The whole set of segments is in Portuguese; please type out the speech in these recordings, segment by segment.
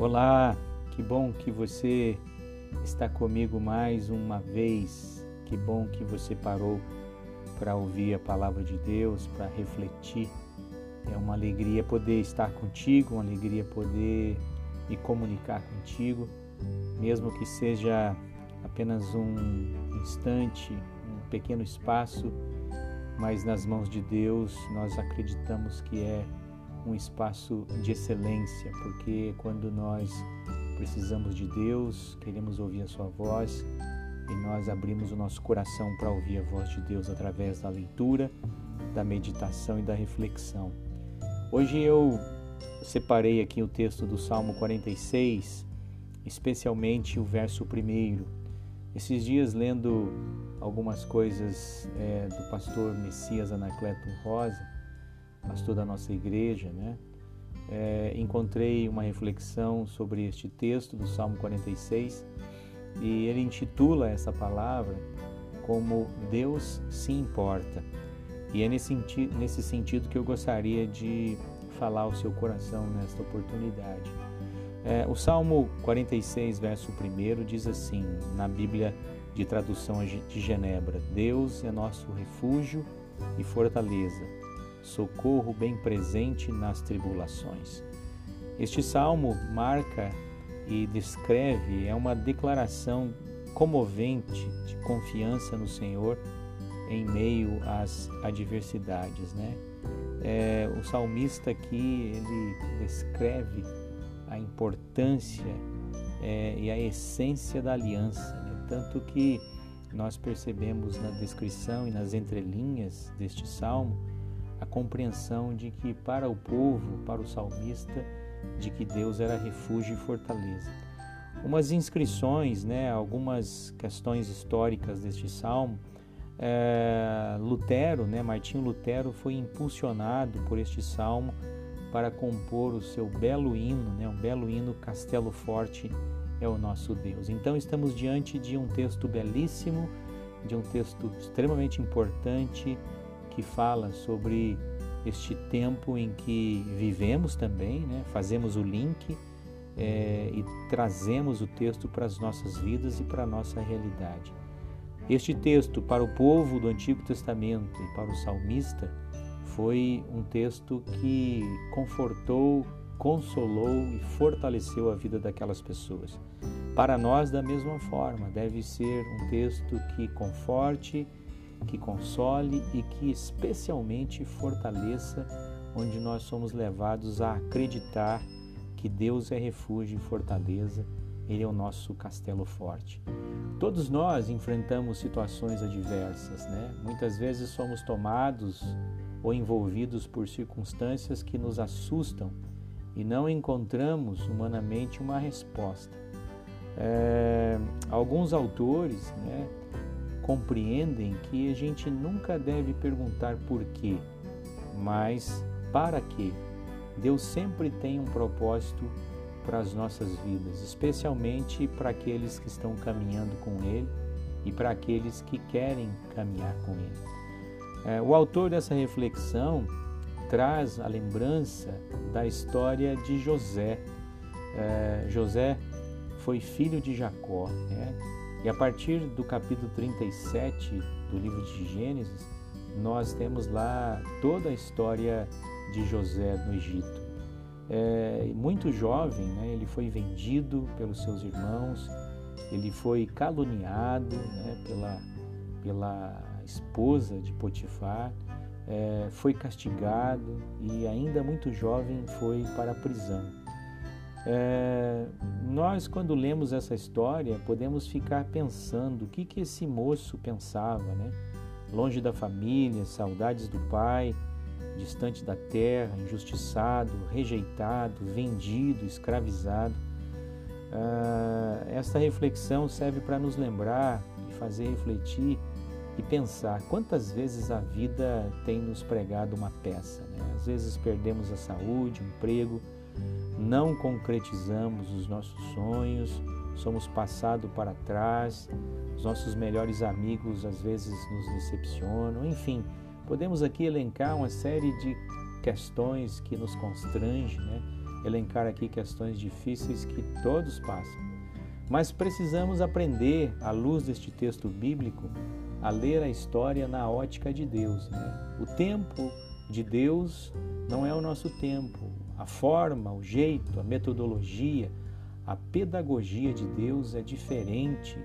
Olá, que bom que você está comigo mais uma vez. Que bom que você parou para ouvir a palavra de Deus, para refletir. É uma alegria poder estar contigo, uma alegria poder me comunicar contigo, mesmo que seja apenas um instante, um pequeno espaço, mas nas mãos de Deus nós acreditamos que é um espaço de excelência, porque quando nós precisamos de Deus, queremos ouvir a Sua voz e nós abrimos o nosso coração para ouvir a voz de Deus através da leitura, da meditação e da reflexão. Hoje eu separei aqui o texto do Salmo 46, especialmente o verso primeiro. Esses dias, lendo algumas coisas é, do pastor Messias Anacleto Rosa, pastor da nossa igreja, né? É, encontrei uma reflexão sobre este texto do Salmo 46 e ele intitula essa palavra como Deus se importa. E é nesse, nesse sentido que eu gostaria de falar ao seu coração nesta oportunidade. É, o Salmo 46, verso 1 diz assim, na Bíblia de tradução de Genebra: Deus é nosso refúgio e fortaleza socorro bem presente nas tribulações. Este salmo marca e descreve, é uma declaração comovente de confiança no Senhor em meio às adversidades, né? É, o salmista aqui ele descreve a importância é, e a essência da aliança, né? tanto que nós percebemos na descrição e nas entrelinhas deste salmo a compreensão de que para o povo, para o salmista, de que Deus era refúgio e fortaleza. Umas inscrições, né, algumas questões históricas deste salmo. É, Lutero, né, Martinho Lutero foi impulsionado por este salmo para compor o seu belo hino, né, um belo hino Castelo Forte é o nosso Deus. Então estamos diante de um texto belíssimo, de um texto extremamente importante que fala sobre este tempo em que vivemos também, né? fazemos o link é, e trazemos o texto para as nossas vidas e para a nossa realidade. Este texto, para o povo do Antigo Testamento e para o salmista, foi um texto que confortou, consolou e fortaleceu a vida daquelas pessoas. Para nós, da mesma forma, deve ser um texto que conforte, que console e que especialmente fortaleça onde nós somos levados a acreditar que Deus é refúgio e fortaleza, Ele é o nosso castelo forte. Todos nós enfrentamos situações adversas, né? Muitas vezes somos tomados ou envolvidos por circunstâncias que nos assustam e não encontramos humanamente uma resposta. É, alguns autores, né, compreendem que a gente nunca deve perguntar por quê, mas para quê. Deus sempre tem um propósito para as nossas vidas, especialmente para aqueles que estão caminhando com Ele e para aqueles que querem caminhar com Ele. É, o autor dessa reflexão traz a lembrança da história de José. É, José foi filho de Jacó, né? E a partir do capítulo 37 do livro de Gênesis, nós temos lá toda a história de José no Egito. É, muito jovem, né, ele foi vendido pelos seus irmãos, ele foi caluniado né, pela, pela esposa de Potifar, é, foi castigado e ainda muito jovem foi para a prisão. É, nós, quando lemos essa história, podemos ficar pensando o que, que esse moço pensava, né? Longe da família, saudades do pai, distante da terra, injustiçado, rejeitado, vendido, escravizado. Ah, reflexão serve para nos lembrar e fazer refletir e pensar quantas vezes a vida tem nos pregado uma peça. Né? Às vezes perdemos a saúde, o emprego, não concretizamos os nossos sonhos, somos passados para trás, os nossos melhores amigos às vezes nos decepcionam, enfim, podemos aqui elencar uma série de questões que nos constrangem, né? elencar aqui questões difíceis que todos passam. Mas precisamos aprender, à luz deste texto bíblico, a ler a história na ótica de Deus. Né? O tempo de Deus não é o nosso tempo. A forma, o jeito, a metodologia, a pedagogia de Deus é diferente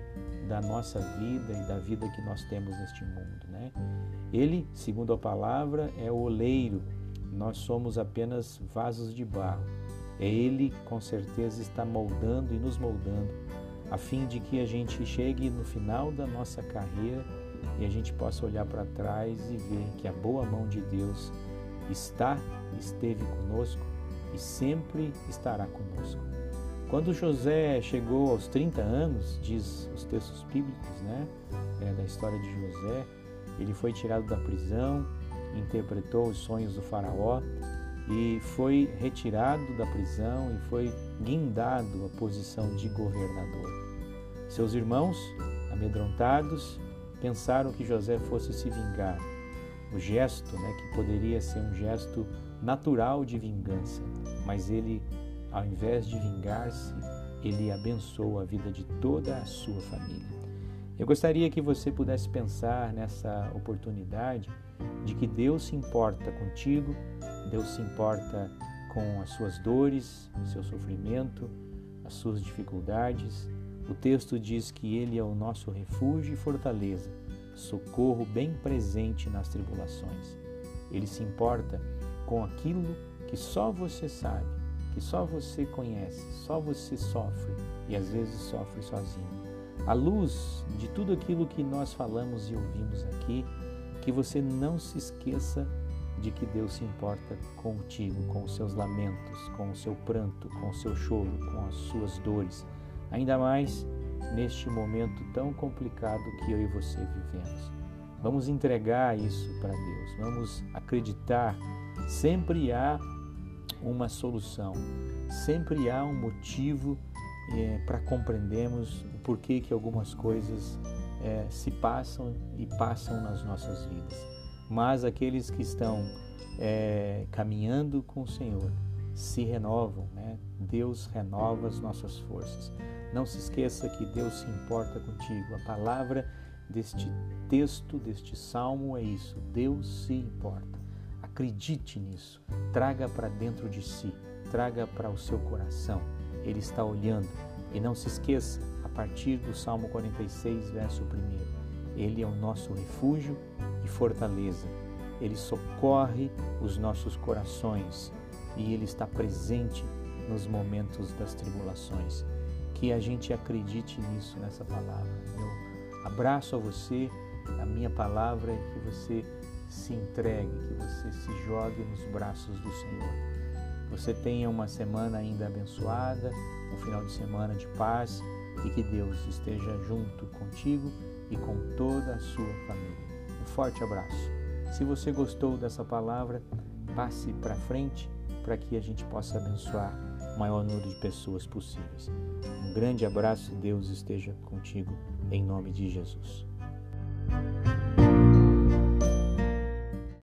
da nossa vida e da vida que nós temos neste mundo. Né? Ele, segundo a palavra, é o oleiro, nós somos apenas vasos de barro. É Ele, com certeza, está moldando e nos moldando, a fim de que a gente chegue no final da nossa carreira e a gente possa olhar para trás e ver que a boa mão de Deus está, esteve conosco e sempre estará conosco. Quando José chegou aos 30 anos, diz os textos bíblicos, né, é, da história de José, ele foi tirado da prisão, interpretou os sonhos do faraó e foi retirado da prisão e foi guindado à posição de governador. Seus irmãos, amedrontados, pensaram que José fosse se vingar. O gesto, né, que poderia ser um gesto natural de vingança, mas ele, ao invés de vingar-se, ele abençoou a vida de toda a sua família. Eu gostaria que você pudesse pensar nessa oportunidade de que Deus se importa contigo, Deus se importa com as suas dores, seu sofrimento, as suas dificuldades. O texto diz que Ele é o nosso refúgio e fortaleza, socorro bem presente nas tribulações. Ele se importa com aquilo que só você sabe, que só você conhece, só você sofre e às vezes sofre sozinho. À luz de tudo aquilo que nós falamos e ouvimos aqui, que você não se esqueça de que Deus se importa contigo, com os seus lamentos, com o seu pranto, com o seu choro, com as suas dores, ainda mais neste momento tão complicado que eu e você vivemos. Vamos entregar isso para Deus, vamos acreditar. Sempre há uma solução, sempre há um motivo é, para compreendermos o porquê que algumas coisas é, se passam e passam nas nossas vidas. Mas aqueles que estão é, caminhando com o Senhor se renovam, né? Deus renova as nossas forças. Não se esqueça que Deus se importa contigo. A palavra deste texto, deste salmo é isso: Deus se importa. Acredite nisso. Traga para dentro de si, traga para o seu coração. Ele está olhando. E não se esqueça, a partir do Salmo 46, verso 1, Ele é o nosso refúgio e fortaleza. Ele socorre os nossos corações e Ele está presente nos momentos das tribulações. Que a gente acredite nisso, nessa palavra. Eu abraço a você, a minha palavra que você se entregue, que você se jogue nos braços do Senhor. Você tenha uma semana ainda abençoada, um final de semana de paz e que Deus esteja junto contigo e com toda a sua família. Um forte abraço. Se você gostou dessa palavra, passe para frente para que a gente possa abençoar o maior número de pessoas possíveis. Um grande abraço, Deus esteja contigo, em nome de Jesus.